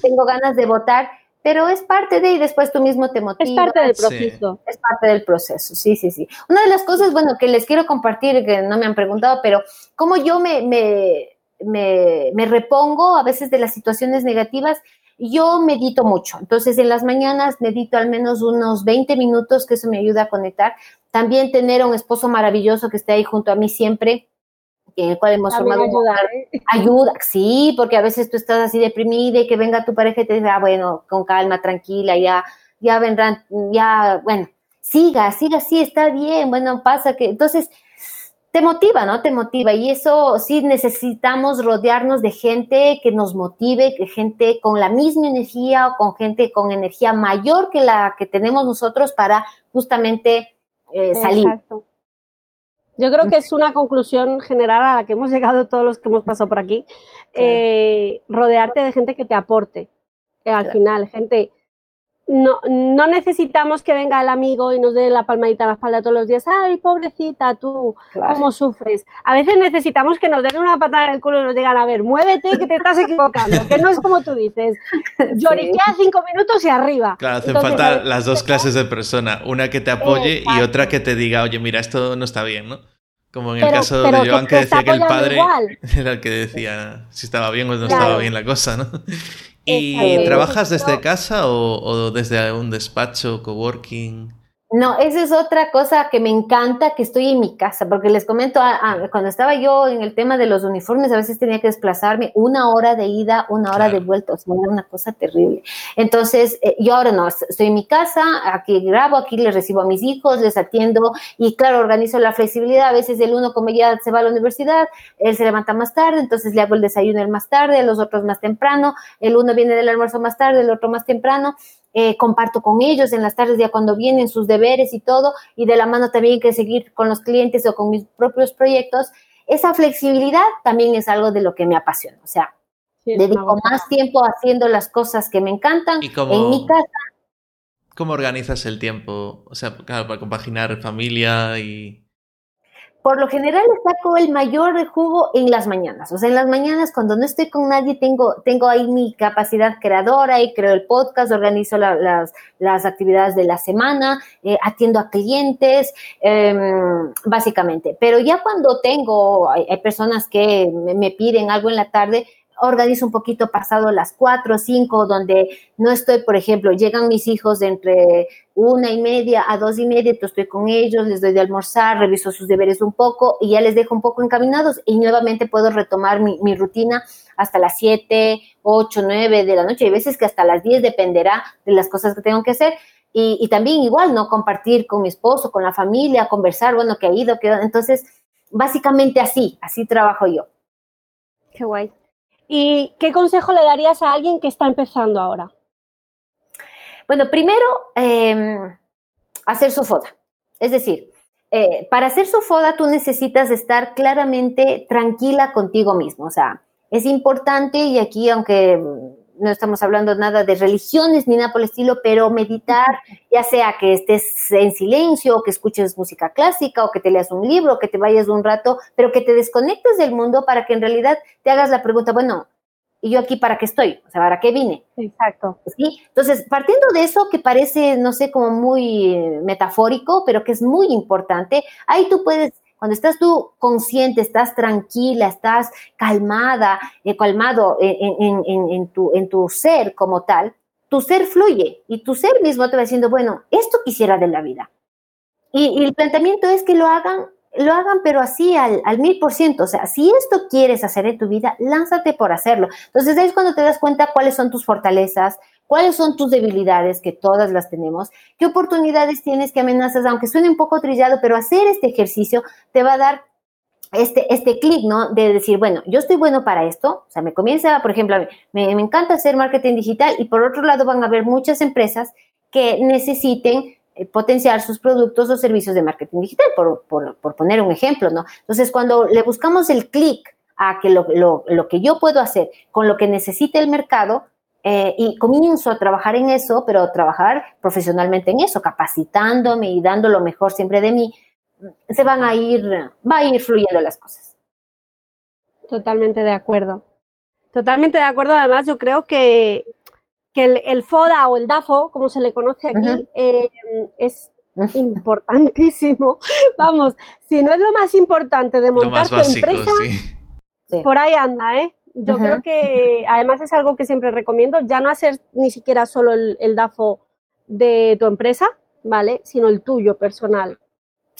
tengo ganas de votar pero es parte de y después tú mismo te motivas. Es parte del proceso. Es parte del proceso, sí, sí, sí. Una de las cosas, bueno, que les quiero compartir, que no me han preguntado, pero cómo yo me, me, me, me repongo a veces de las situaciones negativas, yo medito mucho. Entonces, en las mañanas medito al menos unos 20 minutos, que eso me ayuda a conectar. También tener a un esposo maravilloso que esté ahí junto a mí siempre, en el cual hemos formado ayuda, ¿eh? ayuda, sí, porque a veces tú estás así deprimida y que venga tu pareja y te diga, ah, bueno, con calma, tranquila, ya, ya vendrán, ya, bueno, siga, siga, sí, está bien, bueno, pasa que, entonces, te motiva, ¿no? Te motiva y eso sí necesitamos rodearnos de gente que nos motive, que gente con la misma energía o con gente con energía mayor que la que tenemos nosotros para justamente eh, salir. Exacto. Yo creo que es una conclusión general a la que hemos llegado todos los que hemos pasado por aquí. Eh, rodearte de gente que te aporte. Eh, al final, gente. No, no necesitamos que venga el amigo y nos dé la palmadita a la espalda todos los días. Ay, pobrecita, tú, cómo sufres. A veces necesitamos que nos den una patada en el culo y nos digan, a ver, muévete que te estás equivocando, que no es como tú dices. Lloriquea cinco minutos y arriba. Claro, hacen falta las dos clases de persona, una que te apoye y otra que te diga, oye, mira, esto no está bien, ¿no? Como en el caso de Joan que, decía que el padre era el que decía si estaba bien o no estaba bien la cosa, ¿no? ¿Y trabajas desde casa o, o, desde un despacho, coworking? No, esa es otra cosa que me encanta, que estoy en mi casa, porque les comento, ah, ah, cuando estaba yo en el tema de los uniformes, a veces tenía que desplazarme una hora de ida, una hora de vuelta, o sea, era una cosa terrible. Entonces, eh, yo ahora no, estoy en mi casa, aquí grabo, aquí les recibo a mis hijos, les atiendo y claro, organizo la flexibilidad. A veces el uno como ya se va a la universidad, él se levanta más tarde, entonces le hago el desayuno el más tarde, los otros más temprano, el uno viene del almuerzo más tarde, el otro más temprano. Eh, comparto con ellos en las tardes ya cuando vienen sus deberes y todo, y de la mano también que seguir con los clientes o con mis propios proyectos, esa flexibilidad también es algo de lo que me apasiona. O sea, dedico más tiempo haciendo las cosas que me encantan en mi casa. ¿Cómo organizas el tiempo? O sea, claro, para compaginar familia y por lo general saco el mayor jugo en las mañanas. O sea, en las mañanas cuando no estoy con nadie tengo, tengo ahí mi capacidad creadora y creo el podcast, organizo las, las, actividades de la semana, eh, atiendo a clientes, em, básicamente. Pero ya cuando tengo, hay, personas que me piden algo en la tarde, organizo un poquito pasado las cuatro o cinco, donde no estoy, por ejemplo, llegan mis hijos de entre una y media a dos y media, entonces estoy con ellos, les doy de almorzar, reviso sus deberes un poco y ya les dejo un poco encaminados y nuevamente puedo retomar mi, rutina hasta las siete, ocho, nueve de la noche. Hay veces que hasta las diez dependerá de las cosas que tengo que hacer. Y, y también igual, ¿no? Compartir con mi esposo, con la familia, conversar, bueno, que ha ido, que... Entonces, básicamente así, así trabajo yo. Qué guay. ¿Y qué consejo le darías a alguien que está empezando ahora? Bueno, primero, em, hacer su foda. Es decir, eh, para hacer su foda tú necesitas estar claramente tranquila contigo mismo. O sea, es importante y aquí, aunque no estamos hablando nada de religiones ni nada por el estilo, pero meditar, ya sea que estés en silencio, o que escuches música clásica, o que te leas un libro, o que te vayas un rato, pero que te desconectes del mundo para que en realidad te hagas la pregunta, bueno, ¿y yo aquí para qué estoy? O sea, ¿para qué vine? Exacto. ¿Sí? Entonces, partiendo de eso que parece, no sé, como muy metafórico, pero que es muy importante, ahí tú puedes cuando estás tú consciente, estás tranquila, estás calmada, eh, calmado en, tu, en tu ser como tal, tu ser fluye y tu ser mismo te va diciendo, bueno, esto quisiera de la vida. Y, el planteamiento es que lo hagan, lo hagan, pero así al, mil por ciento. O sea, si esto quieres hacer en tu vida, lánzate por hacerlo. Entonces, ahí es cuando te das cuenta cuáles son tus fortalezas, cuáles son tus debilidades, que todas las tenemos, qué oportunidades tienes, qué amenazas, aunque suene un poco trillado, pero hacer este ejercicio te va a dar este, este clic, ¿no? De decir, bueno, yo estoy bueno para esto, o sea, me comienza, por ejemplo, me, me encanta hacer marketing digital y por otro lado van a haber muchas empresas que necesiten eh, potenciar sus productos o servicios de marketing digital, por, por, poner un ejemplo, ¿no? Entonces, cuando le buscamos el clic a que lo, lo, lo, que yo puedo hacer con lo que necesita el mercado, eh, y comienzo a trabajar en eso, pero trabajar profesionalmente en eso, capacitándome y dando lo mejor siempre de mí, se van a ir, va a ir fluyendo las cosas. Totalmente de acuerdo. Totalmente de acuerdo. Además, yo creo que que el, FODA o el DAFO, como se le conoce aquí, eh, es importantísimo. Vamos, si no es lo más importante de montar tu empresa, por ahí anda, ¿eh? Yo creo que además es algo que siempre recomiendo, ya no hacer ni siquiera solo el, el DAFO de tu empresa, ¿vale? Sino el tuyo personal.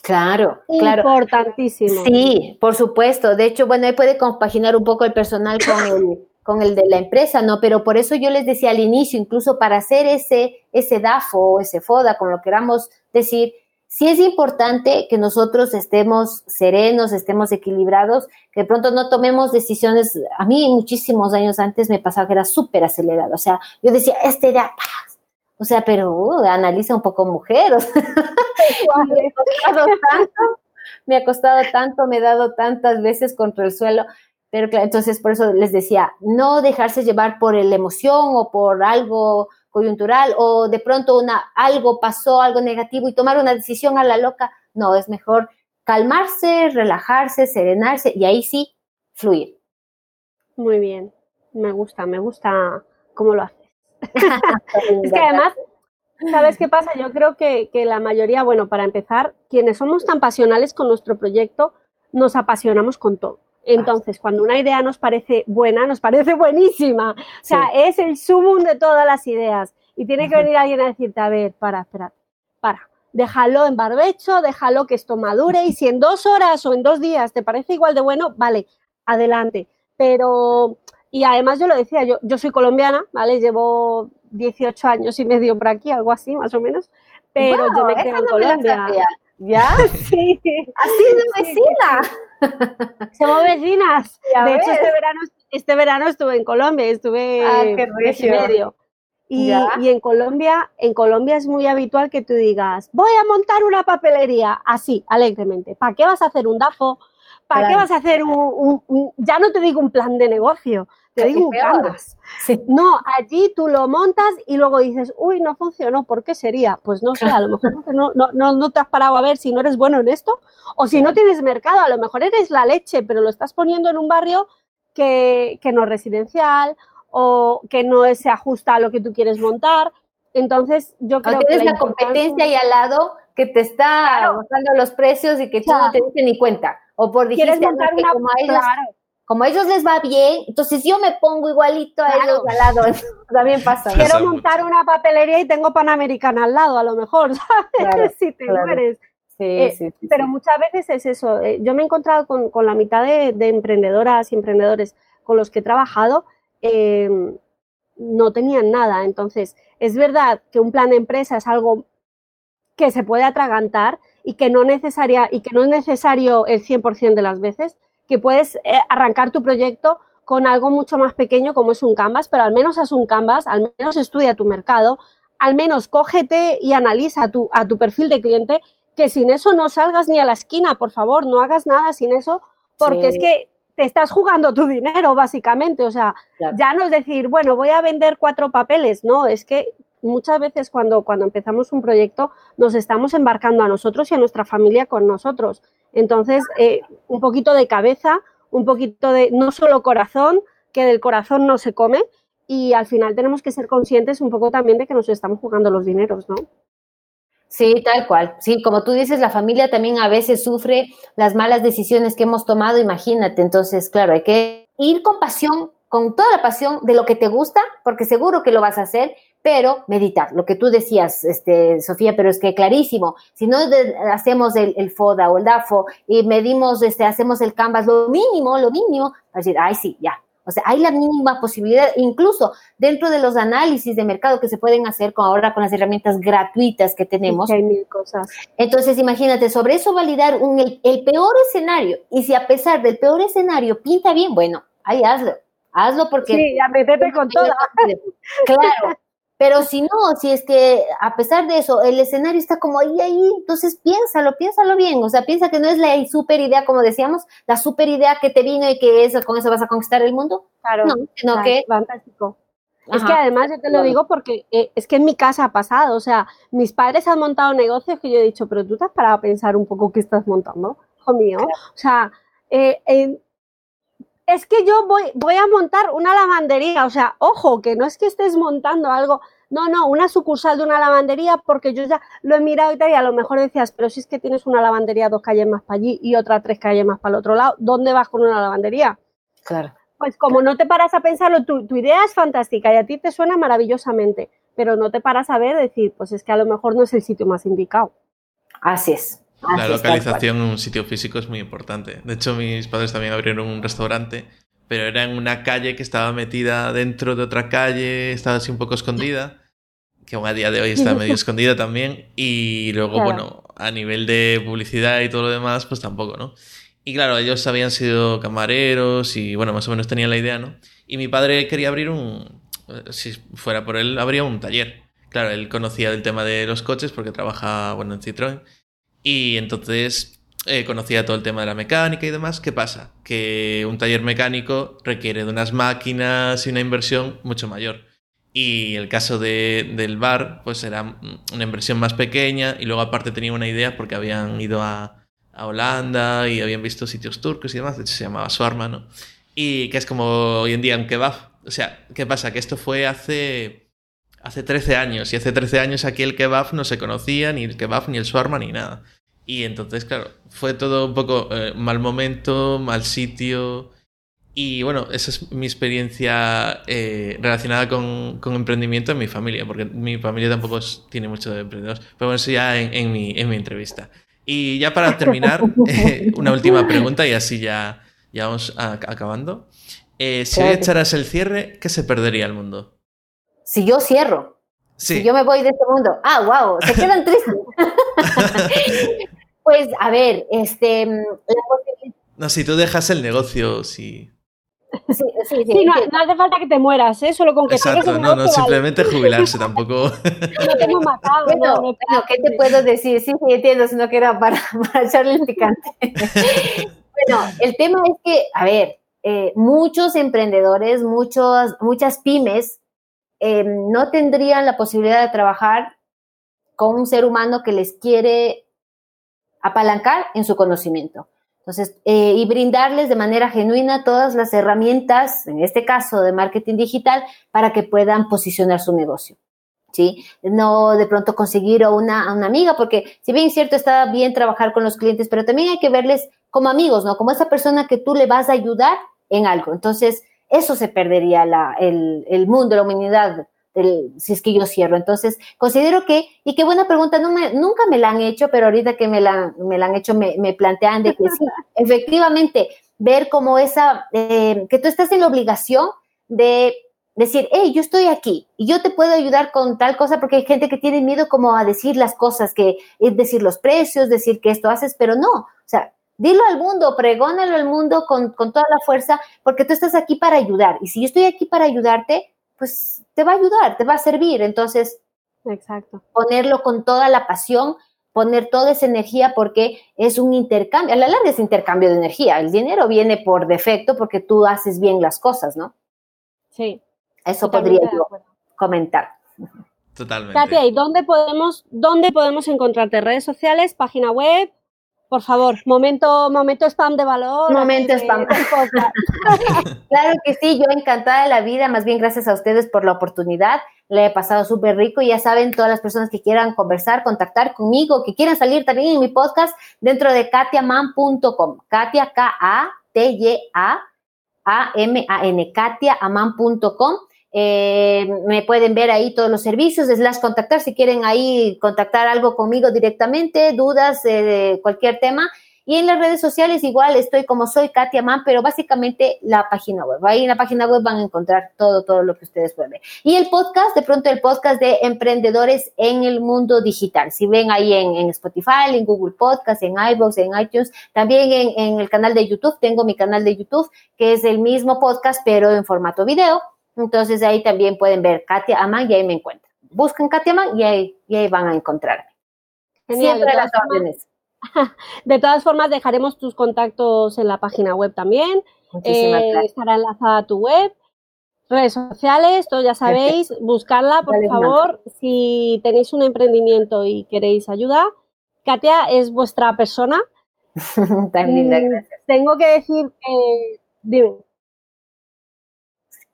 Claro, claro. Importantísimo. Sí, por supuesto. De hecho, bueno, ahí puede compaginar un poco el personal con el, con el de la empresa, ¿no? Pero por eso yo les decía al inicio, incluso para hacer ese, ese DAFO o ese FODA, como lo queramos decir, sí es importante que nosotros estemos serenos, estemos equilibrados, que de pronto no tomemos decisiones. A mí muchísimos años antes me pasaba que era súper acelerado. O sea, yo decía, este ya, o sea, pero uh, analiza un poco mujer. me, ha tanto, me ha costado tanto, me he dado tantas veces contra el suelo. Pero entonces por eso les decía, no dejarse llevar por la emoción o por algo coyuntural o de pronto una, algo pasó, algo negativo y tomar una decisión a la loca. No, es mejor calmarse, relajarse, serenarse y ahí sí fluir. Muy bien, me gusta, me gusta cómo lo haces. es que además, ¿sabes qué pasa? Yo creo que, que la mayoría, bueno, para empezar, quienes somos tan pasionales con nuestro proyecto, nos apasionamos con todo. Entonces, cuando una idea nos parece buena, nos parece buenísima. O sea, es el sumum de todas las ideas. Y tiene que venir alguien a decirte, a ver, para, espera, para. Déjalo en barbecho, déjalo que esto madure y si en dos horas o en dos días te parece igual de bueno, vale, adelante. Pero, y además yo lo decía, yo, yo soy colombiana, ¿vale? Llevo 18 años y medio por aquí, algo así, más o menos. Pero yo me quedo en Colombia. ¿Ya? Sí. Así de vecina. Somos vecinas. de hecho, este verano, este verano estuve en Colombia, estuve ah, qué medio. Y, y, en Colombia, en Colombia es muy habitual que tú digas, voy a montar una papelería así, alegremente. ¿Para qué vas a hacer un DAFO? ¿Para qué vas a hacer un, ya no te digo un plan de negocio, te digo un canvas. No, allí tú lo montas y luego dices, uy, no funcionó, ¿por qué sería? Pues no sé, a lo mejor no, no, no, no, te has parado a ver si no eres bueno en esto, o si no tienes mercado, a lo mejor eres la leche, pero lo estás poniendo en un barrio que, que no es residencial o que no se ajusta a lo que tú quieres montar. Entonces, yo creo que. Tienes la, competencia ahí al lado que te está bajando los precios y que tú no te diste ni cuenta. O por dijiste, montar una, como como a ellos les va bien, entonces yo me pongo igualito a ellos al lado. También pasa. Quiero montar una papelería y tengo Panamericana al lado, a lo mejor, ¿sabes? si te mueres. Eh, sí, sí, pero muchas veces es eso. Eh, yo me he encontrado con, con la mitad de, de, emprendedoras y emprendedores con los que he trabajado, eh, no tenían nada. Entonces, es verdad que un plan de empresa es algo que se puede atragantar y que no, necesaria, y que no es necesario el 100% de las veces, que puedes eh, arrancar tu proyecto con algo mucho más pequeño como es un canvas, pero al menos haz un canvas, al menos estudia tu mercado, al menos cógete y analiza tu, a tu perfil de cliente, que sin eso no salgas ni a la esquina, por favor, no hagas nada sin eso, porque es que te estás jugando tu dinero, básicamente. O sea, ya no es decir, bueno, voy a vender cuatro papeles, no, es que muchas veces cuando, cuando empezamos un proyecto nos estamos embarcando a nosotros y a nuestra familia con nosotros. Entonces, eh, un poquito de cabeza, un poquito de no solo corazón, que del corazón no se come, y al final tenemos que ser conscientes un poco también de que nos estamos jugando los dineros, ¿no? Sí, tal cual. Sí, como tú dices, la familia también a veces sufre las malas decisiones que hemos tomado, imagínate. Entonces, claro, hay que ir con pasión, con toda la pasión de lo que te gusta, porque seguro que lo vas a hacer, pero meditar, lo que tú decías, este, Sofía, pero es que clarísimo, si no hacemos el, FODA o el DAFO y medimos, este, hacemos el Canvas, lo mínimo, lo mínimo, a decir, ay, sí, ya, o sea, hay la mínima posibilidad, incluso dentro de los análisis de mercado que se pueden hacer con ahora con las herramientas gratuitas que tenemos. hay mil cosas. Entonces, imagínate, sobre eso validar un, el, peor escenario. Y si a pesar del peor escenario pinta bien, bueno, ahí hazlo. Hazlo porque... Sí, ya metete con todo. Claro, pero si no, si es que a pesar de eso, el escenario está como ahí, ahí, entonces piénsalo, piénsalo bien. O sea, piensa que no es la super idea, como decíamos, la super idea que te vino y que eso, con eso vas a conquistar el mundo. Claro. No, sino que. Fantástico. Es que además yo te lo digo porque eh, es que en mi casa ha pasado, o sea, mis padres han montado negocios que yo he dicho, pero tú te has parado a pensar un poco qué estás montando, hijo mío. O sea, eh, es que yo voy, voy a montar una lavandería, o sea, ojo, que no es que estés montando algo, no, no, una sucursal de una lavandería, porque yo ya lo he mirado y tal, y a lo mejor decías, pero si es que tienes una lavandería dos calles más para allí y otra tres calles más para el otro lado, ¿dónde vas con una lavandería? Claro. Pues como no te paras a pensarlo, tu, tu idea es fantástica y a ti te suena maravillosamente, pero no te paras a ver, decir, pues es que a lo mejor no es el sitio más indicado. Así es. La localización en un sitio físico es muy importante. De hecho, mis padres también abrieron un restaurante, pero era en una calle que estaba metida dentro de otra calle, estaba así un poco escondida, que aún a día de hoy está medio escondida también. Y luego, bueno, a nivel de publicidad y todo lo demás, pues tampoco, ¿no? Y claro, ellos habían sido camareros y, bueno, más o menos tenían la idea, ¿no? Y mi padre quería abrir un, si fuera por él, habría un taller. Claro, él conocía el tema de los coches porque trabaja, bueno, en Citroën. Y entonces eh, conocía todo el tema de la mecánica y demás. ¿Qué pasa? Que un taller mecánico requiere de unas máquinas y una inversión mucho mayor. Y el caso de, del bar, pues era una inversión más pequeña y luego aparte tenía una idea porque habían ido a, a Holanda y habían visto sitios turcos y demás, de hecho se llamaba Suarma, ¿no? Y que es como hoy en día un kebab. O sea, ¿qué pasa? Que esto fue hace hace 13 años. Y hace 13 años aquí el kebab no se conocía, ni el kebab, ni el shawarma, ni nada. Y entonces, claro, fue todo un poco eh, mal momento, mal sitio. Y bueno, esa es mi experiencia eh, relacionada con, con, emprendimiento en mi familia, porque mi familia tampoco tiene mucho de emprendedores. Pero bueno, eso ya en, mi, en mi entrevista. Y ya para terminar, eh, una última pregunta y así ya, ya vamos acabando. si hoy echaras el cierre, ¿qué se perdería el mundo? si yo cierro, si yo me voy de este mundo, ah, wow, se quedan tristes. pues, a ver, este... no, si tú dejas el negocio, sí. Sí, sí, sí, no, hace falta que te mueras, ¿eh? solo con que Exacto, no, no, simplemente jubilarse tampoco. no te hemos matado. Bueno, no, ¿qué te puedo decir? Sí, sí, entiendo, sino que era para, para echarle el picante. bueno, el tema es que, a ver, eh, muchos emprendedores, muchos, muchas pymes Em, no tendrían la posibilidad de trabajar con un ser humano que les quiere apalancar en su conocimiento. Entonces, eh, y brindarles de manera genuina todas las herramientas, en este caso de marketing digital, para que puedan posicionar su negocio. ¿Sí? No de pronto conseguir a una, a una amiga, porque si bien cierto, está bien trabajar con los clientes, pero también hay que verles como amigos, ¿no? Como esa persona que tú le vas a ayudar en algo. Entonces, eso se perdería la, el, el, mundo, la humanidad, si es que yo cierro. Entonces, considero que, y qué buena pregunta, no me, nunca me la han hecho, pero ahorita que me la, me la han hecho me, me, plantean de que sí, efectivamente, ver como esa, eh, que tú estás en la obligación de decir, hey, yo estoy aquí y yo te puedo ayudar con tal cosa, porque hay gente que tiene miedo como a decir las cosas, que es decir los precios, decir que esto haces, pero no, o sea, Dilo al mundo, pregónalo al mundo con, toda la fuerza, porque tú estás aquí para ayudar. Y si yo estoy aquí para ayudarte, pues te va a ayudar, te va a servir. Entonces, Exacto. ponerlo con toda la pasión, poner toda esa energía, porque es un intercambio. A la larga es intercambio de energía. El dinero viene por defecto porque tú haces bien las cosas, ¿no? Sí. Eso podría yo comentar. Totalmente. Katia, ¿y dónde podemos, dónde podemos encontrarte? ¿Redes sociales, página web? Por favor, momento, momento spam de valor. Momento spam. claro que sí, yo encantada de la vida, más bien gracias a ustedes por la oportunidad. Le he pasado súper rico y ya saben, todas las personas que quieran conversar, contactar conmigo, que quieran salir también en mi podcast dentro de katiaman.com. Katia, K-A-T-Y-A, A-M-A-N, katiaaman.com. Eh, me pueden ver ahí todos los servicios, slash contactar, si quieren ahí contactar algo conmigo directamente, dudas cualquier tema. Y en las redes sociales igual estoy como soy Katia Man, pero básicamente la página web. Ahí en la página web van a encontrar todo, todo lo que ustedes pueden ver. Y el podcast, de pronto el podcast de emprendedores en el mundo digital. Si ven ahí en, Spotify, en Google Podcast, en iVoox, en iTunes, también en, en el canal de YouTube, tengo mi canal de YouTube, que es el mismo podcast, pero en formato video. Entonces ahí también pueden ver Katia Aman y ahí me encuentran. Buscan Katia Aman y ahí, y ahí van a encontrarme. Genial, Siempre las órdenes. De todas formas, dejaremos tus contactos en la página web también. Muchísimas eh, gracias. Estará enlazada a tu web. Redes sociales, todos ya sabéis, buscarla, por favor. Si tenéis un emprendimiento y queréis ayuda, Katia es vuestra persona. también, mm, gracias. Tengo que decir que. Dime.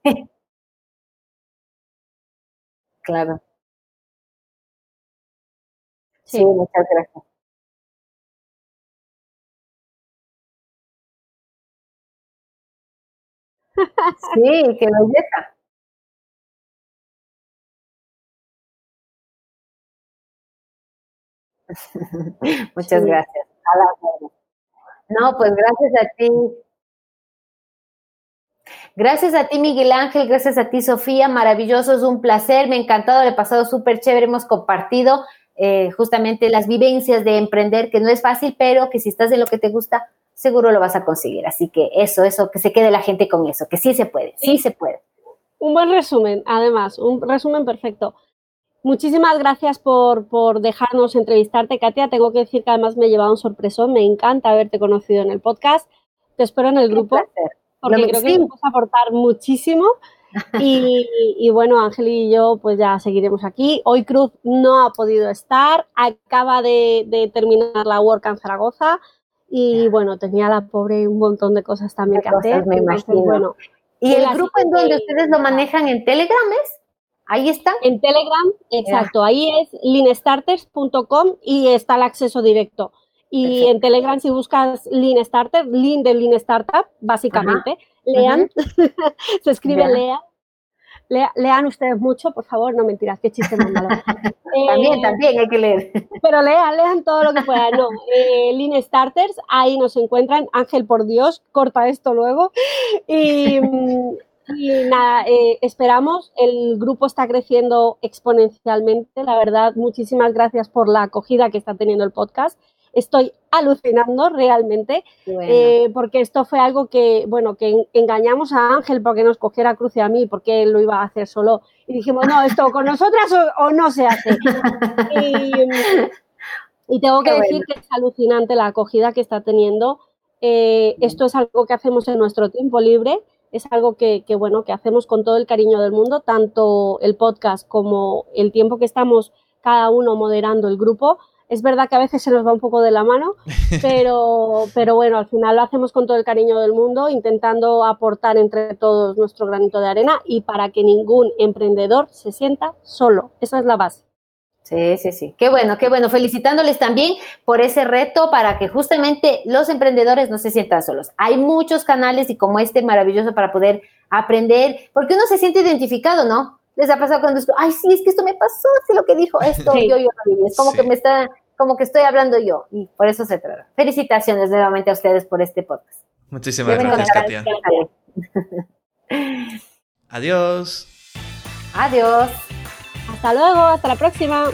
Claro. Sí, muchas gracias. Sí, qué belleza. Muchas gracias. No, pues gracias a ti. Gracias a ti, Miguel Ángel, gracias a ti, Sofía, maravilloso, es un placer, me ha encantado, le he pasado súper chévere, hemos compartido eh, justamente las vivencias de emprender, que no es fácil, pero que si estás en lo que te gusta, seguro lo vas a conseguir. Así que eso, eso, que se quede la gente con eso, que sí se puede, sí se puede. Un buen resumen, además, un resumen perfecto. Muchísimas gracias por, por, dejarnos entrevistarte, Katia. Tengo que decir que además me he llevado un sorpresón. Me encanta haberte conocido en el podcast. Te espero en el grupo porque creo que a aportar muchísimo. Y, bueno, Ángel y yo pues ya seguiremos aquí. Hoy Cruz no ha podido estar, acaba de, terminar la Work en Zaragoza y bueno, tenía la pobre un montón de cosas también que hacer. Me imagino. ¿Y el grupo en donde ustedes lo manejan en Telegram es? Ahí está. En Telegram, exacto. Ahí es linestarters.com y está el acceso directo. Y en Telegram, si buscas Lean Starter, Lean de Lean Startup, básicamente, lean, se escribe lea. lean ustedes mucho, por favor, no mentiras, qué chiste más malo. también, eh, también hay que leer. Pero lean, lean todo lo que puedan. No, eh, Lean Starters, ahí nos encuentran. Ángel, por Dios, corta esto luego. Y, nada, eh, esperamos. El grupo está creciendo exponencialmente. La verdad, muchísimas gracias por la acogida que está teniendo el podcast estoy alucinando realmente, eh, porque esto fue algo que, bueno, que engañamos a Ángel porque nos cogiera cruce a mí, porque él lo iba a hacer solo. Y dijimos, no, esto con nosotras o, no se hace. Y, tengo que decir que es alucinante la acogida que está teniendo. Eh, esto es algo que hacemos en nuestro tiempo libre, es algo que, que, bueno, que hacemos con todo el cariño del mundo, tanto el podcast como el tiempo que estamos cada uno moderando el grupo es verdad que a veces se nos va un poco de la mano, pero, pero bueno, al final lo hacemos con todo el cariño del mundo, intentando aportar entre todos nuestro granito de arena y para que ningún emprendedor se sienta solo. Esa es la base. Sí, sí, sí. Qué bueno, qué bueno. Felicitándoles también por ese reto para que justamente los emprendedores no se sientan solos. Hay muchos canales y como este maravilloso para poder aprender, porque uno se siente identificado, ¿no? Les ha pasado cuando esto, ay, sí, es que esto me pasó, es lo que dijo esto, yo, yo lo viví. Es como que me está, como que estoy hablando yo, y por eso se trata. Felicitaciones nuevamente a ustedes por este podcast. Muchísimas gracias, Katia. Adiós. Adiós. Hasta luego, hasta la próxima.